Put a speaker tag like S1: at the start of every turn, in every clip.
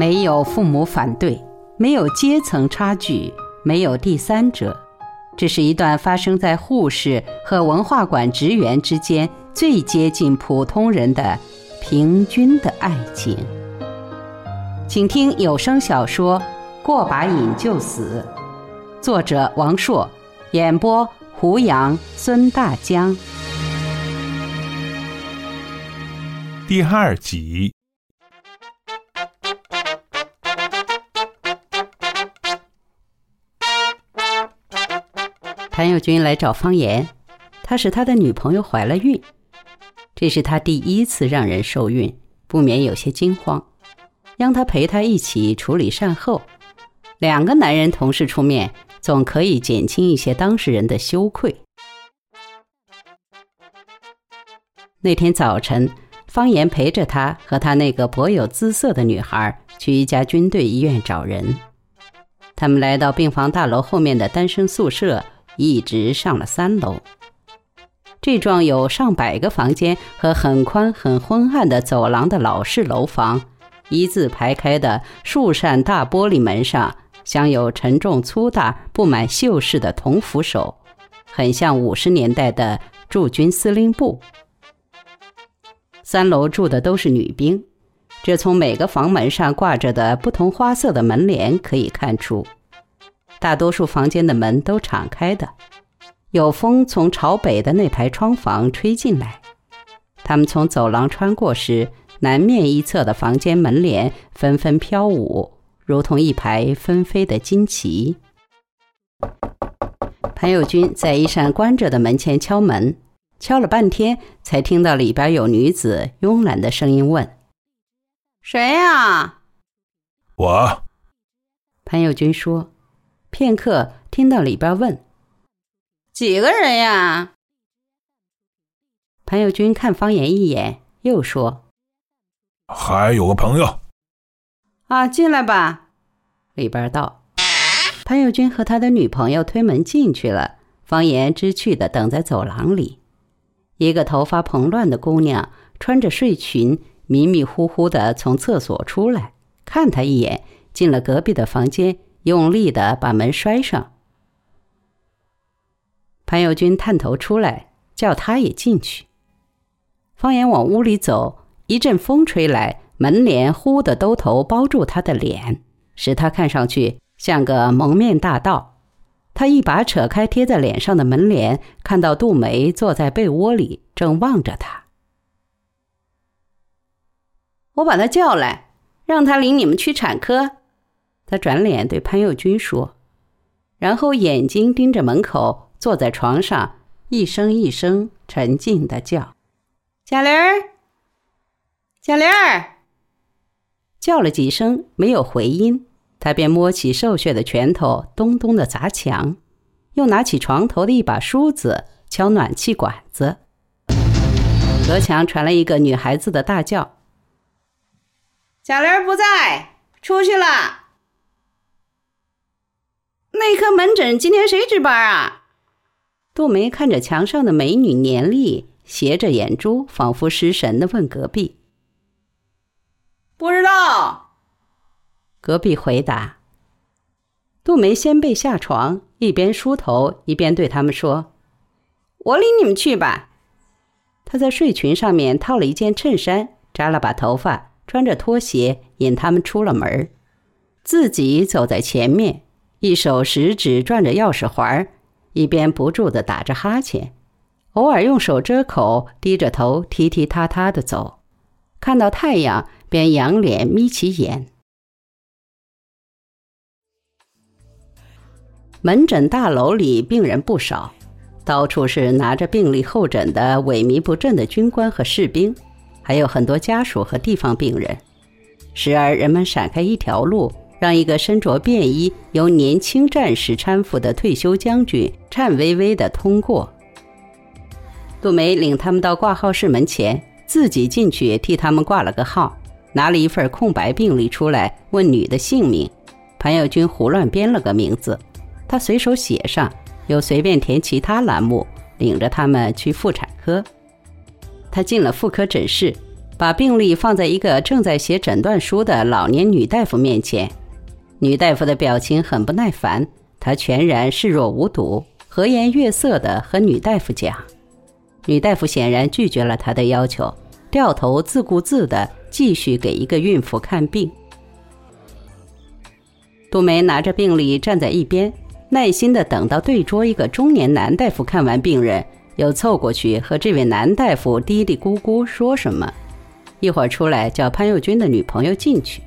S1: 没有父母反对，没有阶层差距，没有第三者，这是一段发生在护士和文化馆职员之间最接近普通人的平均的爱情。请听有声小说《过把瘾就死》，作者王朔，演播胡杨、孙大江。
S2: 第二集。
S1: 谭友军来找方言，他使他的女朋友怀了孕，这是他第一次让人受孕，不免有些惊慌，让他陪他一起处理善后。两个男人同时出面，总可以减轻一些当事人的羞愧。那天早晨，方言陪着他和他那个颇有姿色的女孩去一家军队医院找人。他们来到病房大楼后面的单身宿舍。一直上了三楼。这幢有上百个房间和很宽很昏暗的走廊的老式楼房，一字排开的数扇大玻璃门上镶有沉重粗大、布满锈蚀的铜扶手，很像五十年代的驻军司令部。三楼住的都是女兵，这从每个房门上挂着的不同花色的门帘可以看出。大多数房间的门都敞开的，有风从朝北的那排窗房吹进来。他们从走廊穿过时，南面一侧的房间门帘纷纷飘舞，如同一排纷飞的旌旗。潘友军在一扇关着的门前敲门，敲了半天，才听到里边有女子慵懒的声音问：“
S3: 谁呀？”“
S2: 我。”
S1: 潘友军说。片刻，听到里边问：“
S3: 几个人呀？”
S1: 潘友军看方言一眼，又说：“
S2: 还有个朋友。”
S3: 啊，进来吧。
S1: 里边道：“潘友军和他的女朋友推门进去了。方言知趣的等在走廊里。一个头发蓬乱的姑娘，穿着睡裙，迷迷糊糊的从厕所出来，看他一眼，进了隔壁的房间。用力的把门摔上。潘友军探头出来，叫他也进去。方言往屋里走，一阵风吹来，门帘忽的兜头包住他的脸，使他看上去像个蒙面大盗。他一把扯开贴在脸上的门帘，看到杜梅坐在被窝里，正望着他。
S3: 我把他叫来，让他领你们去产科。
S1: 他转脸对潘友军说，然后眼睛盯着门口，坐在床上，一声一声沉静的叫：“
S3: 贾玲儿，贾玲儿。”
S1: 叫了几声没有回音，他便摸起瘦削的拳头，咚咚的砸墙，又拿起床头的一把梳子敲暖气管子。隔墙传来一个女孩子的大叫：“
S3: 贾玲不在，出去了。”内科门诊今天谁值班啊？
S1: 杜梅看着墙上的美女年历，斜着眼珠，仿佛失神的问隔壁：“
S3: 不知道。”
S1: 隔壁回答。杜梅先被下床，一边梳头，一边对他们说：“
S3: 我领你们去吧。”
S1: 她在睡裙上面套了一件衬衫，扎了把头发，穿着拖鞋，引他们出了门，自己走在前面。一手食指转着钥匙环，一边不住的打着哈欠，偶尔用手遮口，低着头踢踢踏踏的走。看到太阳，便仰脸眯起眼。门诊大楼里病人不少，到处是拿着病历候诊的萎靡不振的军官和士兵，还有很多家属和地方病人。时而人们闪开一条路。让一个身着便衣、由年轻战士搀扶的退休将军颤巍巍地通过。杜梅领他们到挂号室门前，自己进去替他们挂了个号，拿了一份空白病历出来，问女的姓名。潘友军胡乱编了个名字，他随手写上，又随便填其他栏目，领着他们去妇产科。他进了妇科诊室，把病历放在一个正在写诊断书的老年女大夫面前。女大夫的表情很不耐烦，她全然视若无睹，和颜悦色地和女大夫讲。女大夫显然拒绝了她的要求，掉头自顾自地继续给一个孕妇看病。杜梅拿着病历站在一边，耐心地等到对桌一个中年男大夫看完病人，又凑过去和这位男大夫嘀嘀咕咕说什么。一会儿出来叫潘佑军的女朋友进去。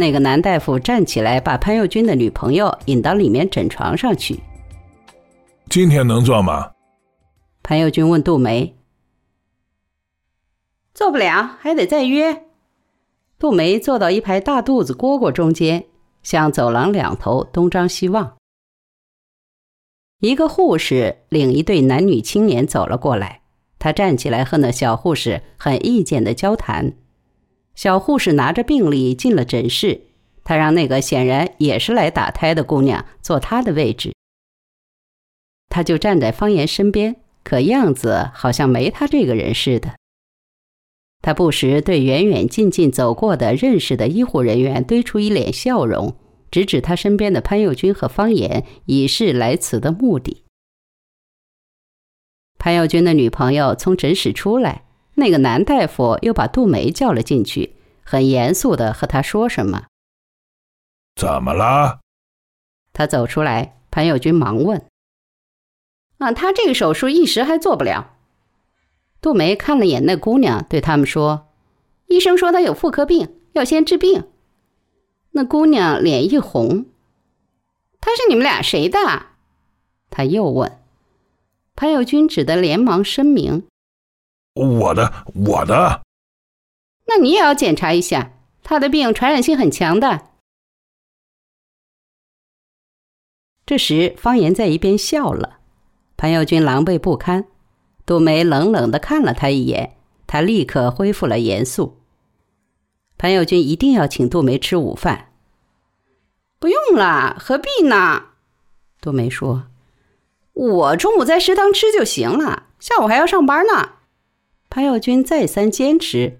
S1: 那个男大夫站起来，把潘佑军的女朋友引到里面诊床上去。
S2: 今天能做吗？
S1: 潘佑军问杜梅。
S3: 做不了，还得再约。
S1: 杜梅坐到一排大肚子蝈蝈中间，向走廊两头东张西望。一个护士领一对男女青年走了过来。他站起来和那小护士很意见的交谈。小护士拿着病历进了诊室，她让那个显然也是来打胎的姑娘坐她的位置。她就站在方言身边，可样子好像没他这个人似的。他不时对远远近近走过的认识的医护人员堆出一脸笑容，指指他身边的潘佑军和方言，以示来此的目的。潘耀军的女朋友从诊室出来，那个男大夫又把杜梅叫了进去，很严肃的和他说什么。
S2: 怎么了？
S1: 他走出来，潘友军忙问：“
S3: 啊，他这个手术一时还做不了。”
S1: 杜梅看了眼那姑娘，对他们说：“
S3: 医生说她有妇科病，要先治病。”
S1: 那姑娘脸一红：“
S3: 他是你们俩谁的？”
S1: 他又问。潘友军只得连忙声明：“
S2: 我的，我的。”
S3: 那你也要检查一下，他的病传染性很强的。
S1: 这时，方言在一边笑了。潘友军狼狈不堪，杜梅冷冷的看了他一眼，他立刻恢复了严肃。潘友军一定要请杜梅吃午饭。
S3: 不用了，何必呢？
S1: 杜梅说。
S3: 我中午在食堂吃就行了，下午还要上班呢。
S1: 潘耀军再三坚持，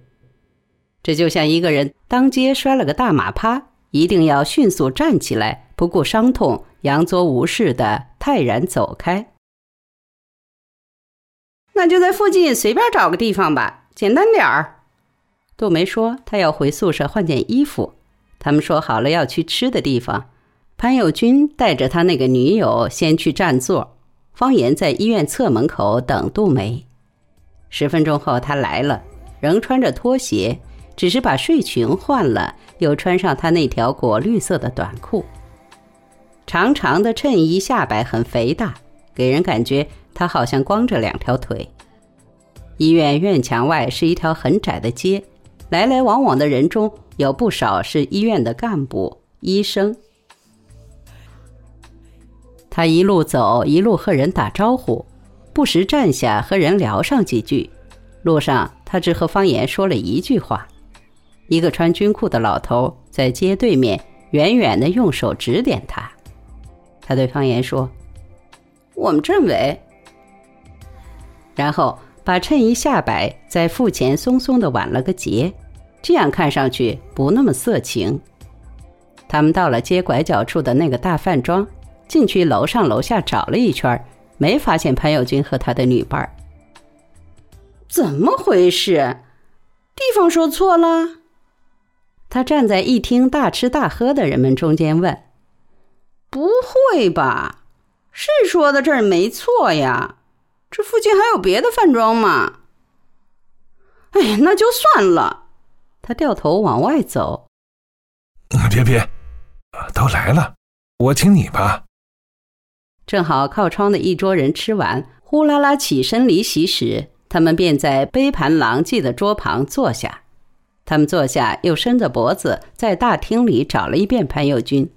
S1: 这就像一个人当街摔了个大马趴，一定要迅速站起来，不顾伤痛，佯作无事的泰然走开。
S3: 那就在附近随便找个地方吧，简单点儿。
S1: 杜梅说她要回宿舍换件衣服，他们说好了要去吃的地方。潘友军带着他那个女友先去占座。方言在医院侧门口等杜梅，十分钟后他来了，仍穿着拖鞋，只是把睡裙换了，又穿上他那条果绿色的短裤。长长的衬衣下摆很肥大，给人感觉他好像光着两条腿。医院院墙外是一条很窄的街，来来往往的人中有不少是医院的干部、医生。他一路走，一路和人打招呼，不时站下和人聊上几句。路上，他只和方言说了一句话。一个穿军裤的老头在街对面远远的用手指点他。他对方言说：“
S3: 我们政委。”
S1: 然后把衬衣下摆在腹前松松的挽了个结，这样看上去不那么色情。他们到了街拐角处的那个大饭庄。进去楼上楼下找了一圈，没发现潘友军和他的女伴。
S3: 怎么回事？地方说错了？
S1: 他站在一听大吃大喝的人们中间问：“
S3: 不会吧？是说的这儿没错呀？这附近还有别的饭庄吗？”哎，那就算了。
S1: 他掉头往外走。
S2: 别别，都来了，我请你吧。
S1: 正好靠窗的一桌人吃完，呼啦啦起身离席时，他们便在杯盘狼藉的桌旁坐下。他们坐下，又伸着脖子在大厅里找了一遍潘友军。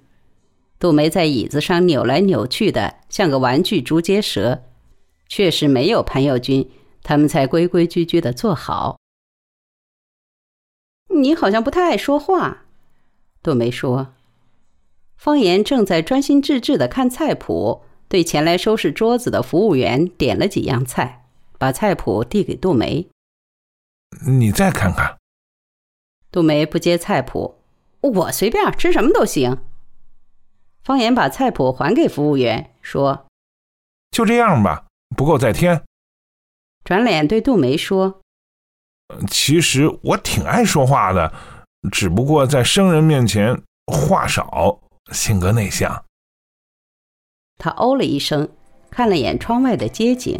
S1: 杜梅在椅子上扭来扭去的，像个玩具竹节蛇。确实没有潘友军，他们才规规矩矩的坐好。
S3: 你好像不太爱说话，
S1: 杜梅说。方言正在专心致志的看菜谱。对前来收拾桌子的服务员点了几样菜，把菜谱递给杜梅。
S2: 你再看看。
S1: 杜梅不接菜谱，
S3: 我随便吃什么都行。
S1: 方言把菜谱还给服务员，说：“
S2: 就这样吧，不够再添。”
S1: 转脸对杜梅说：“
S2: 其实我挺爱说话的，只不过在生人面前话少，性格内向。”
S1: 他哦了一声，看了眼窗外的街景。